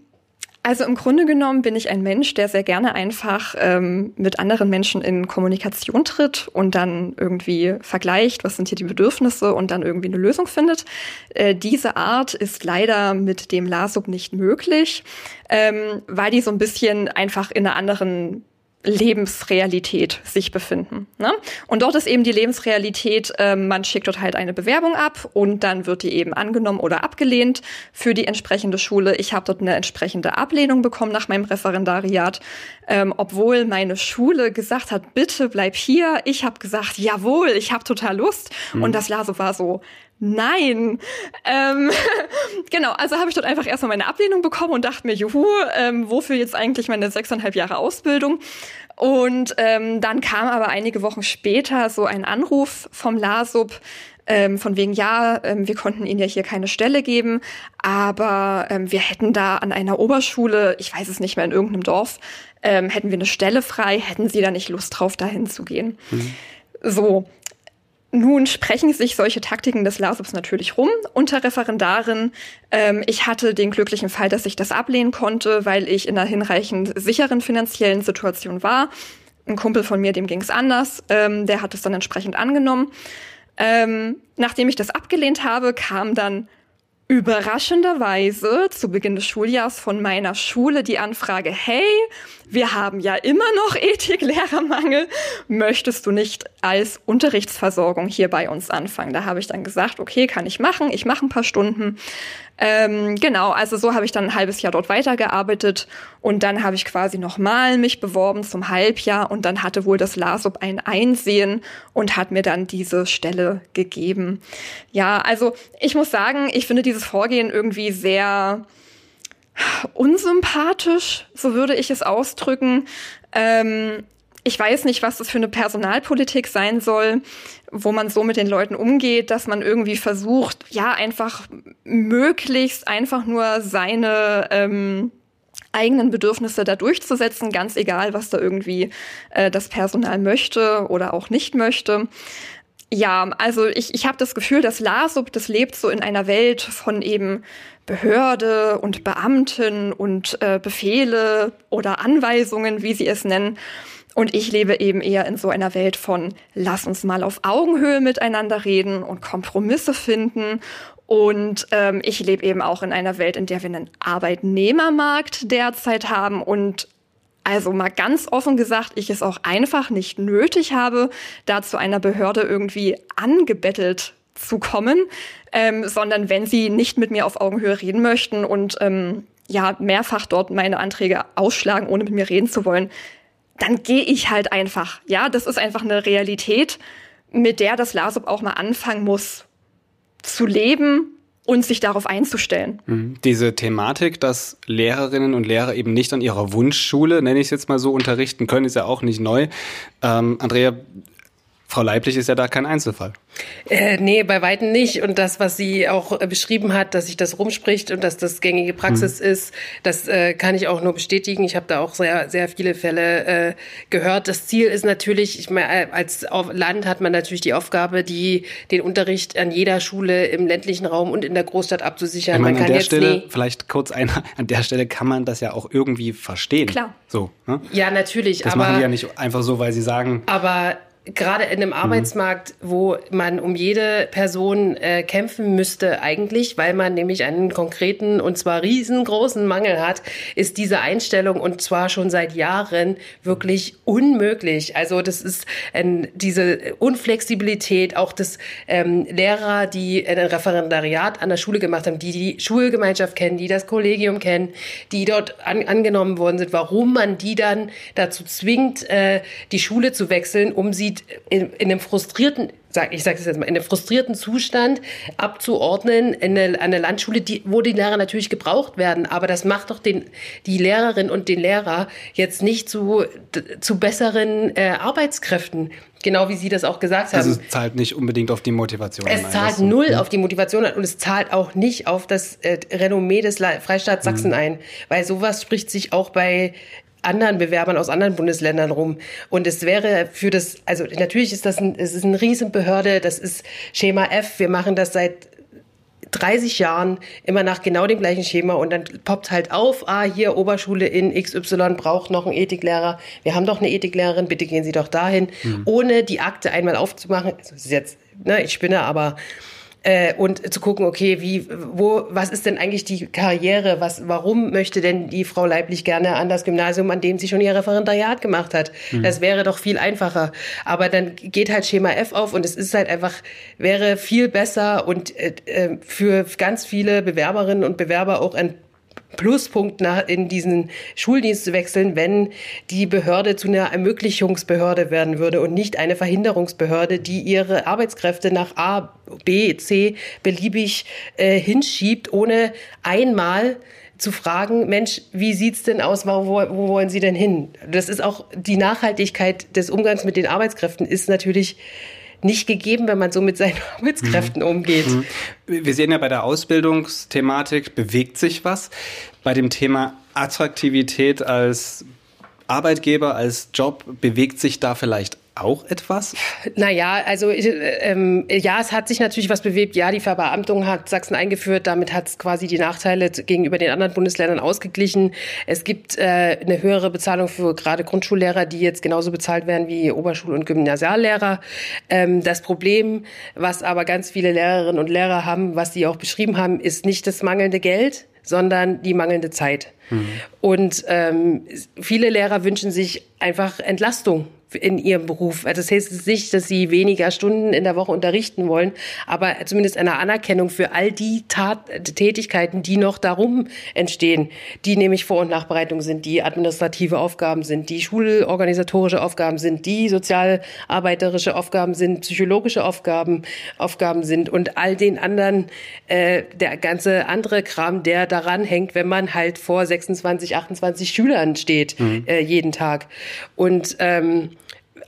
also im Grunde genommen bin ich ein Mensch, der sehr gerne einfach ähm, mit anderen Menschen in Kommunikation tritt und dann irgendwie vergleicht, was sind hier die Bedürfnisse und dann irgendwie eine Lösung findet. Äh, diese Art ist leider mit dem LASUB nicht möglich, ähm, weil die so ein bisschen einfach in einer anderen Lebensrealität sich befinden. Ne? Und dort ist eben die Lebensrealität, äh, man schickt dort halt eine Bewerbung ab und dann wird die eben angenommen oder abgelehnt für die entsprechende Schule. Ich habe dort eine entsprechende Ablehnung bekommen nach meinem Referendariat, ähm, obwohl meine Schule gesagt hat, bitte bleib hier. Ich habe gesagt, jawohl, ich habe total Lust. Mhm. Und das Laso war so, Nein. Ähm, genau, also habe ich dort einfach erstmal meine Ablehnung bekommen und dachte mir, juhu, ähm, wofür jetzt eigentlich meine sechseinhalb Jahre Ausbildung? Und ähm, dann kam aber einige Wochen später so ein Anruf vom LASUB, ähm, von wegen, ja, ähm, wir konnten Ihnen ja hier keine Stelle geben, aber ähm, wir hätten da an einer Oberschule, ich weiß es nicht mehr, in irgendeinem Dorf, ähm, hätten wir eine Stelle frei, hätten Sie da nicht Lust drauf, dahin zu gehen. Mhm. So, nun sprechen sich solche Taktiken des LASUBs natürlich rum unter Referendaren. Ähm, ich hatte den glücklichen Fall, dass ich das ablehnen konnte, weil ich in einer hinreichend sicheren finanziellen Situation war. Ein Kumpel von mir, dem ging es anders. Ähm, der hat es dann entsprechend angenommen. Ähm, nachdem ich das abgelehnt habe, kam dann überraschenderweise zu Beginn des Schuljahrs von meiner Schule die Anfrage, hey, wir haben ja immer noch Ethiklehrermangel, möchtest du nicht als Unterrichtsversorgung hier bei uns anfangen? Da habe ich dann gesagt, okay, kann ich machen, ich mache ein paar Stunden. Ähm, genau, also so habe ich dann ein halbes Jahr dort weitergearbeitet und dann habe ich quasi nochmal mich beworben zum Halbjahr und dann hatte wohl das LASUB ein Einsehen und hat mir dann diese Stelle gegeben. Ja, also ich muss sagen, ich finde dieses Vorgehen irgendwie sehr unsympathisch, so würde ich es ausdrücken. Ähm, ich weiß nicht, was das für eine Personalpolitik sein soll, wo man so mit den Leuten umgeht, dass man irgendwie versucht, ja, einfach möglichst einfach nur seine ähm, eigenen Bedürfnisse da durchzusetzen, ganz egal, was da irgendwie äh, das Personal möchte oder auch nicht möchte. Ja, also ich, ich habe das Gefühl, dass LASUB, das lebt so in einer Welt von eben Behörde und Beamten und äh, Befehle oder Anweisungen, wie sie es nennen. Und ich lebe eben eher in so einer Welt von, lass uns mal auf Augenhöhe miteinander reden und Kompromisse finden. Und ähm, ich lebe eben auch in einer Welt, in der wir einen Arbeitnehmermarkt derzeit haben und also mal ganz offen gesagt, ich es auch einfach nicht nötig habe, da zu einer Behörde irgendwie angebettelt zu kommen, ähm, sondern wenn sie nicht mit mir auf Augenhöhe reden möchten und ähm, ja mehrfach dort meine Anträge ausschlagen, ohne mit mir reden zu wollen, dann gehe ich halt einfach. Ja, das ist einfach eine Realität, mit der das LASUB auch mal anfangen muss zu leben und sich darauf einzustellen. Mhm. Diese Thematik, dass Lehrerinnen und Lehrer eben nicht an ihrer Wunschschule, nenne ich es jetzt mal so, unterrichten können, ist ja auch nicht neu. Ähm, Andrea, Frau Leiblich ist ja da kein Einzelfall. Äh, nee, bei weitem nicht. Und das, was sie auch äh, beschrieben hat, dass sich das rumspricht und dass das gängige Praxis mhm. ist, das äh, kann ich auch nur bestätigen. Ich habe da auch sehr, sehr viele Fälle äh, gehört. Das Ziel ist natürlich, ich meine, äh, als Land hat man natürlich die Aufgabe, die, den Unterricht an jeder Schule im ländlichen Raum und in der Großstadt abzusichern. Ich meine, man kann an der Stelle, nie vielleicht kurz einer, an der Stelle kann man das ja auch irgendwie verstehen. Klar. So, ne? Ja, natürlich. Das aber, machen die ja nicht einfach so, weil sie sagen. Aber gerade in einem mhm. Arbeitsmarkt, wo man um jede Person äh, kämpfen müsste eigentlich, weil man nämlich einen konkreten und zwar riesengroßen Mangel hat, ist diese Einstellung und zwar schon seit Jahren wirklich unmöglich. Also das ist ähm, diese Unflexibilität, auch des ähm, Lehrer, die ein Referendariat an der Schule gemacht haben, die die Schulgemeinschaft kennen, die das Kollegium kennen, die dort an, angenommen worden sind, warum man die dann dazu zwingt, äh, die Schule zu wechseln, um sie sieht, in, in einem frustrierten, sag, ich sage es jetzt mal, in einem frustrierten Zustand abzuordnen in eine, eine Landschule, die, wo die Lehrer natürlich gebraucht werden. Aber das macht doch den, die Lehrerin und den Lehrer jetzt nicht zu, zu besseren äh, Arbeitskräften. Genau wie Sie das auch gesagt haben. Also es zahlt nicht unbedingt auf die Motivation. Es zahlt so. null auf die Motivation und es zahlt auch nicht auf das äh, Renommee des Freistaats Sachsen mhm. ein. Weil sowas spricht sich auch bei anderen Bewerbern aus anderen Bundesländern rum. Und es wäre für das, also natürlich ist das ein, es ist eine Riesenbehörde, das ist Schema F. Wir machen das seit 30 Jahren immer nach genau dem gleichen Schema und dann poppt halt auf, ah, hier Oberschule in XY braucht noch einen Ethiklehrer. Wir haben doch eine Ethiklehrerin, bitte gehen Sie doch dahin, mhm. ohne die Akte einmal aufzumachen. Also, das ist jetzt, ne, ich spinne, aber äh, und zu gucken, okay, wie, wo, was ist denn eigentlich die Karriere? Was, warum möchte denn die Frau Leiblich gerne an das Gymnasium, an dem sie schon ihr Referendariat gemacht hat? Mhm. Das wäre doch viel einfacher. Aber dann geht halt Schema F auf und es ist halt einfach, wäre viel besser und äh, äh für ganz viele Bewerberinnen und Bewerber auch ein Pluspunkt nach, in diesen Schuldienst zu wechseln, wenn die Behörde zu einer Ermöglichungsbehörde werden würde und nicht eine Verhinderungsbehörde, die ihre Arbeitskräfte nach A, B, C beliebig äh, hinschiebt, ohne einmal zu fragen, Mensch, wie sieht's denn aus, wo, wo wollen Sie denn hin? Das ist auch die Nachhaltigkeit des Umgangs mit den Arbeitskräften ist natürlich nicht gegeben, wenn man so mit seinen Arbeitskräften mhm. umgeht. Mhm. Wir sehen ja bei der Ausbildungsthematik bewegt sich was. Bei dem Thema Attraktivität als Arbeitgeber, als Job bewegt sich da vielleicht auch etwas? Naja, also ähm, ja, es hat sich natürlich was bewegt. Ja, die Verbeamtung hat Sachsen eingeführt. Damit hat es quasi die Nachteile gegenüber den anderen Bundesländern ausgeglichen. Es gibt äh, eine höhere Bezahlung für gerade Grundschullehrer, die jetzt genauso bezahlt werden wie Oberschul- und Gymnasiallehrer. Ähm, das Problem, was aber ganz viele Lehrerinnen und Lehrer haben, was sie auch beschrieben haben, ist nicht das mangelnde Geld, sondern die mangelnde Zeit. Mhm. Und ähm, viele Lehrer wünschen sich einfach Entlastung in ihrem Beruf. Also das heißt nicht, dass sie weniger Stunden in der Woche unterrichten wollen, aber zumindest eine Anerkennung für all die Tat Tätigkeiten, die noch darum entstehen, die nämlich Vor- und Nachbereitung sind, die administrative Aufgaben sind, die schulorganisatorische Aufgaben sind, die sozialarbeiterische Aufgaben sind, psychologische Aufgaben Aufgaben sind und all den anderen äh, der ganze andere Kram, der daran hängt, wenn man halt vor 26, 28 Schülern steht mhm. äh, jeden Tag und ähm,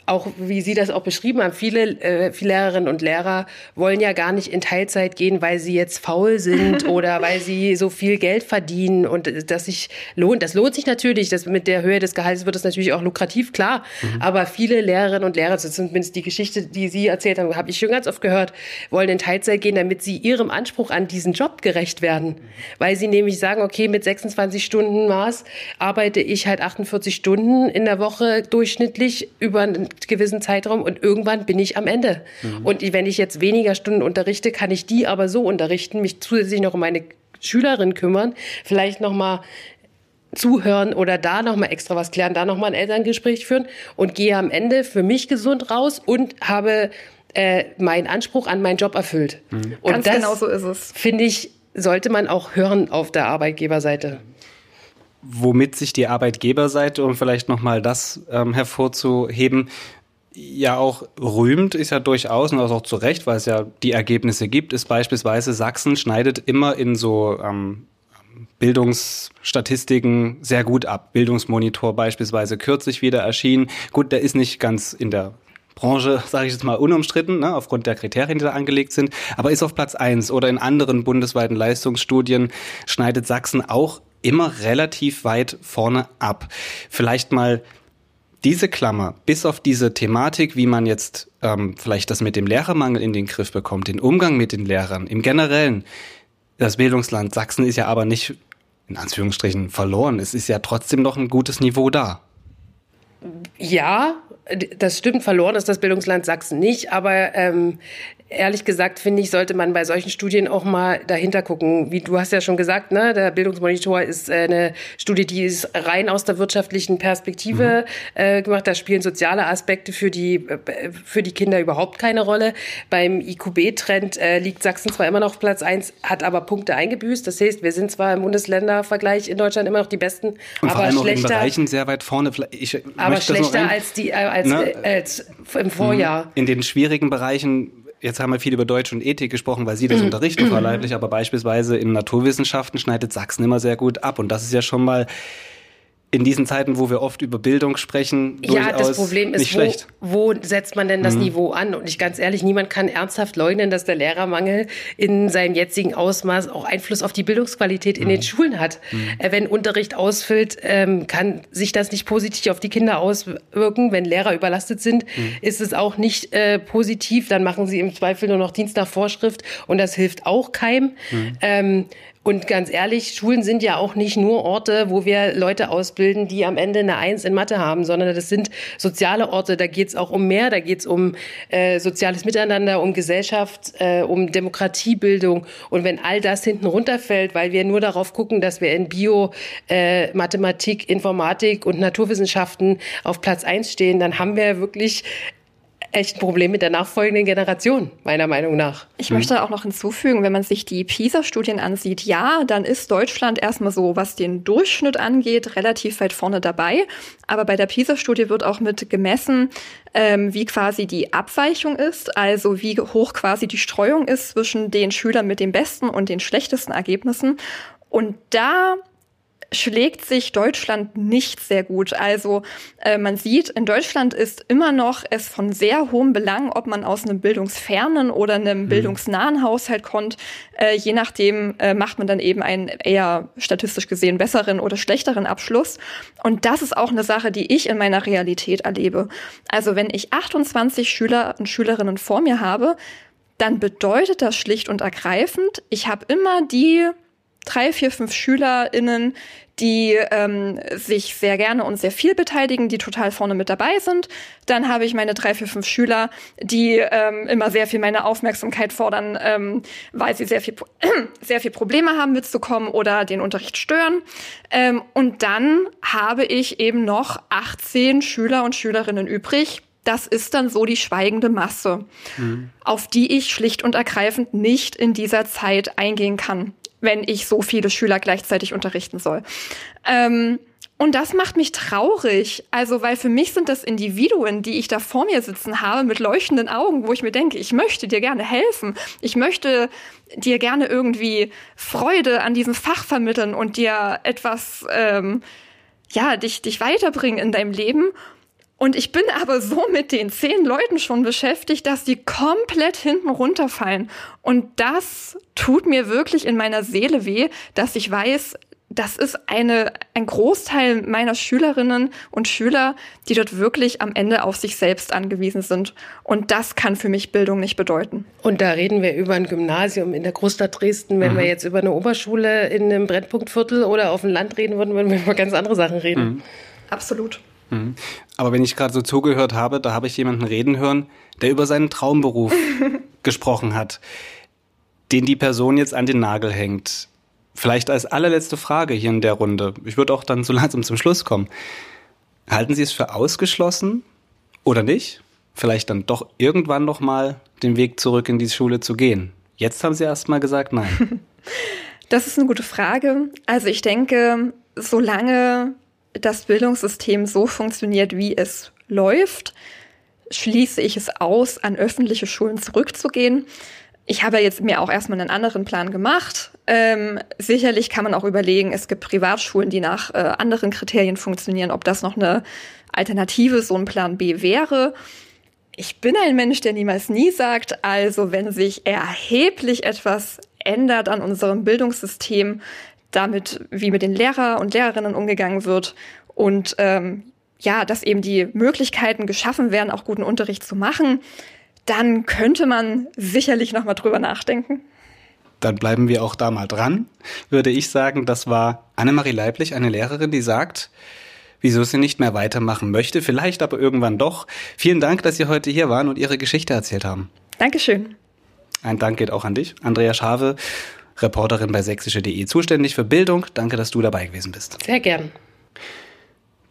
auch wie Sie das auch beschrieben haben, viele, äh, viele Lehrerinnen und Lehrer wollen ja gar nicht in Teilzeit gehen, weil sie jetzt faul sind oder weil sie so viel Geld verdienen und das sich lohnt. Das lohnt sich natürlich. Das mit der Höhe des Gehalts wird es natürlich auch lukrativ, klar. Mhm. Aber viele Lehrerinnen und Lehrer, zumindest die Geschichte, die Sie erzählt haben, habe ich schon ganz oft gehört, wollen in Teilzeit gehen, damit sie ihrem Anspruch an diesen Job gerecht werden. Weil sie nämlich sagen, okay, mit 26 Stunden Maß arbeite ich halt 48 Stunden in der Woche durchschnittlich über einen gewissen Zeitraum und irgendwann bin ich am Ende. Mhm. Und wenn ich jetzt weniger Stunden unterrichte, kann ich die aber so unterrichten, mich zusätzlich noch um meine Schülerin kümmern, vielleicht noch mal zuhören oder da noch mal extra was klären, da noch mal ein Elterngespräch führen und gehe am Ende für mich gesund raus und habe äh, meinen Anspruch an meinen Job erfüllt. Mhm. Und Ganz das, genau so ist es. Finde ich, sollte man auch hören auf der Arbeitgeberseite womit sich die Arbeitgeberseite, um vielleicht nochmal das ähm, hervorzuheben, ja auch rühmt, ist ja durchaus und auch zu Recht, weil es ja die Ergebnisse gibt, ist beispielsweise Sachsen schneidet immer in so ähm, Bildungsstatistiken sehr gut ab. Bildungsmonitor beispielsweise kürzlich wieder erschienen. Gut, der ist nicht ganz in der Branche, sage ich jetzt mal, unumstritten, ne, aufgrund der Kriterien, die da angelegt sind, aber ist auf Platz eins oder in anderen bundesweiten Leistungsstudien schneidet Sachsen auch immer relativ weit vorne ab. Vielleicht mal diese Klammer, bis auf diese Thematik, wie man jetzt ähm, vielleicht das mit dem Lehrermangel in den Griff bekommt, den Umgang mit den Lehrern im Generellen. Das Bildungsland Sachsen ist ja aber nicht in Anführungsstrichen verloren. Es ist ja trotzdem noch ein gutes Niveau da. Ja, das stimmt, verloren ist das Bildungsland Sachsen nicht, aber ähm, ehrlich gesagt, finde ich, sollte man bei solchen Studien auch mal dahinter gucken. Wie du hast ja schon gesagt, ne, der Bildungsmonitor ist äh, eine Studie, die ist rein aus der wirtschaftlichen Perspektive mhm. äh, gemacht. Da spielen soziale Aspekte für die, äh, für die Kinder überhaupt keine Rolle. Beim IQB-Trend äh, liegt Sachsen zwar immer noch auf Platz eins, hat aber Punkte eingebüßt. Das heißt, wir sind zwar im Bundesländervergleich in Deutschland immer noch die Besten, Und aber schlechter. Bereichen sehr weit vorne. Ich aber schlechter als die, äh, als, ne? Als im Vorjahr. In den schwierigen Bereichen jetzt haben wir viel über Deutsch und Ethik gesprochen, weil Sie das unterrichten, Frau Leiblich, aber beispielsweise in Naturwissenschaften schneidet Sachsen immer sehr gut ab. Und das ist ja schon mal in diesen Zeiten, wo wir oft über Bildung sprechen, ja, das Problem ist, wo, wo, setzt man denn das mhm. Niveau an? Und ich ganz ehrlich, niemand kann ernsthaft leugnen, dass der Lehrermangel in seinem jetzigen Ausmaß auch Einfluss auf die Bildungsqualität in mhm. den Schulen hat. Mhm. Äh, wenn Unterricht ausfällt, ähm, kann sich das nicht positiv auf die Kinder auswirken. Wenn Lehrer überlastet sind, mhm. ist es auch nicht äh, positiv. Dann machen sie im Zweifel nur noch Dienst nach Vorschrift und das hilft auch keinem. Mhm. Ähm, und ganz ehrlich, Schulen sind ja auch nicht nur Orte, wo wir Leute ausbilden, die am Ende eine Eins in Mathe haben, sondern das sind soziale Orte. Da geht es auch um mehr, da geht es um äh, soziales Miteinander, um Gesellschaft, äh, um Demokratiebildung. Und wenn all das hinten runterfällt, weil wir nur darauf gucken, dass wir in Bio, äh, Mathematik, Informatik und Naturwissenschaften auf Platz eins stehen, dann haben wir wirklich echt ein Problem mit der nachfolgenden Generation, meiner Meinung nach. Ich möchte auch noch hinzufügen, wenn man sich die PISA-Studien ansieht, ja, dann ist Deutschland erstmal so, was den Durchschnitt angeht, relativ weit vorne dabei. Aber bei der PISA-Studie wird auch mit gemessen, ähm, wie quasi die Abweichung ist, also wie hoch quasi die Streuung ist zwischen den Schülern mit den besten und den schlechtesten Ergebnissen. Und da schlägt sich Deutschland nicht sehr gut. Also äh, man sieht, in Deutschland ist immer noch es von sehr hohem Belang, ob man aus einem bildungsfernen oder einem mhm. bildungsnahen Haushalt kommt. Äh, je nachdem äh, macht man dann eben einen eher statistisch gesehen besseren oder schlechteren Abschluss. Und das ist auch eine Sache, die ich in meiner Realität erlebe. Also wenn ich 28 Schüler und Schülerinnen vor mir habe, dann bedeutet das schlicht und ergreifend, ich habe immer die drei, vier, fünf SchülerInnen, die ähm, sich sehr gerne und sehr viel beteiligen, die total vorne mit dabei sind. Dann habe ich meine drei, vier, fünf Schüler, die ähm, immer sehr viel meine Aufmerksamkeit fordern, ähm, weil sie sehr viel, sehr viel Probleme haben mitzukommen oder den Unterricht stören. Ähm, und dann habe ich eben noch 18 Schüler und Schülerinnen übrig, das ist dann so die schweigende Masse, mhm. auf die ich schlicht und ergreifend nicht in dieser Zeit eingehen kann wenn ich so viele Schüler gleichzeitig unterrichten soll. Ähm, und das macht mich traurig. Also, weil für mich sind das Individuen, die ich da vor mir sitzen habe, mit leuchtenden Augen, wo ich mir denke, ich möchte dir gerne helfen. Ich möchte dir gerne irgendwie Freude an diesem Fach vermitteln und dir etwas, ähm, ja, dich, dich weiterbringen in deinem Leben. Und ich bin aber so mit den zehn Leuten schon beschäftigt, dass die komplett hinten runterfallen. Und das tut mir wirklich in meiner Seele weh, dass ich weiß, das ist eine, ein Großteil meiner Schülerinnen und Schüler, die dort wirklich am Ende auf sich selbst angewiesen sind. Und das kann für mich Bildung nicht bedeuten. Und da reden wir über ein Gymnasium in der Großstadt Dresden. Wenn mhm. wir jetzt über eine Oberschule in einem Brennpunktviertel oder auf dem Land reden würden, würden wir über ganz andere Sachen reden. Mhm. Absolut. Mhm. Aber wenn ich gerade so zugehört habe, da habe ich jemanden reden hören, der über seinen Traumberuf gesprochen hat, den die Person jetzt an den Nagel hängt. Vielleicht als allerletzte Frage hier in der Runde. Ich würde auch dann so langsam zum Schluss kommen. Halten Sie es für ausgeschlossen oder nicht? Vielleicht dann doch irgendwann noch mal den Weg zurück in die Schule zu gehen. Jetzt haben Sie erst mal gesagt nein. Das ist eine gute Frage. Also ich denke, solange das Bildungssystem so funktioniert, wie es läuft, schließe ich es aus, an öffentliche Schulen zurückzugehen. Ich habe jetzt mir auch erstmal einen anderen Plan gemacht. Ähm, sicherlich kann man auch überlegen, es gibt Privatschulen, die nach äh, anderen Kriterien funktionieren, ob das noch eine Alternative, so ein Plan B wäre. Ich bin ein Mensch, der niemals nie sagt, also wenn sich erheblich etwas ändert an unserem Bildungssystem, damit, wie mit den Lehrer und Lehrerinnen umgegangen wird und ähm, ja, dass eben die Möglichkeiten geschaffen werden, auch guten Unterricht zu machen, dann könnte man sicherlich noch mal drüber nachdenken. Dann bleiben wir auch da mal dran, würde ich sagen. Das war Annemarie Leiblich, eine Lehrerin, die sagt, wieso sie nicht mehr weitermachen möchte, vielleicht aber irgendwann doch. Vielen Dank, dass Sie heute hier waren und Ihre Geschichte erzählt haben. Dankeschön. Ein Dank geht auch an dich, Andrea Schave, Reporterin bei sächsische.de, zuständig für Bildung. Danke, dass du dabei gewesen bist. Sehr gern.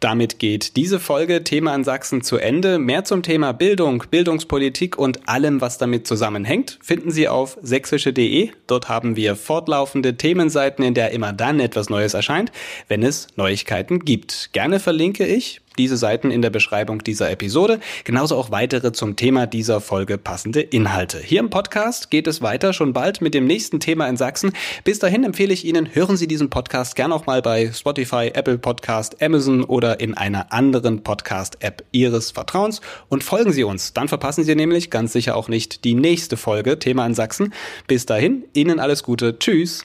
Damit geht diese Folge Thema in Sachsen zu Ende. Mehr zum Thema Bildung, Bildungspolitik und allem, was damit zusammenhängt, finden Sie auf sächsische.de. Dort haben wir fortlaufende Themenseiten, in der immer dann etwas Neues erscheint, wenn es Neuigkeiten gibt. Gerne verlinke ich diese Seiten in der Beschreibung dieser Episode, genauso auch weitere zum Thema dieser Folge passende Inhalte. Hier im Podcast geht es weiter schon bald mit dem nächsten Thema in Sachsen. Bis dahin empfehle ich Ihnen, hören Sie diesen Podcast gern auch mal bei Spotify, Apple Podcast, Amazon oder in einer anderen Podcast-App Ihres Vertrauens und folgen Sie uns. Dann verpassen Sie nämlich ganz sicher auch nicht die nächste Folge Thema in Sachsen. Bis dahin, Ihnen alles Gute. Tschüss.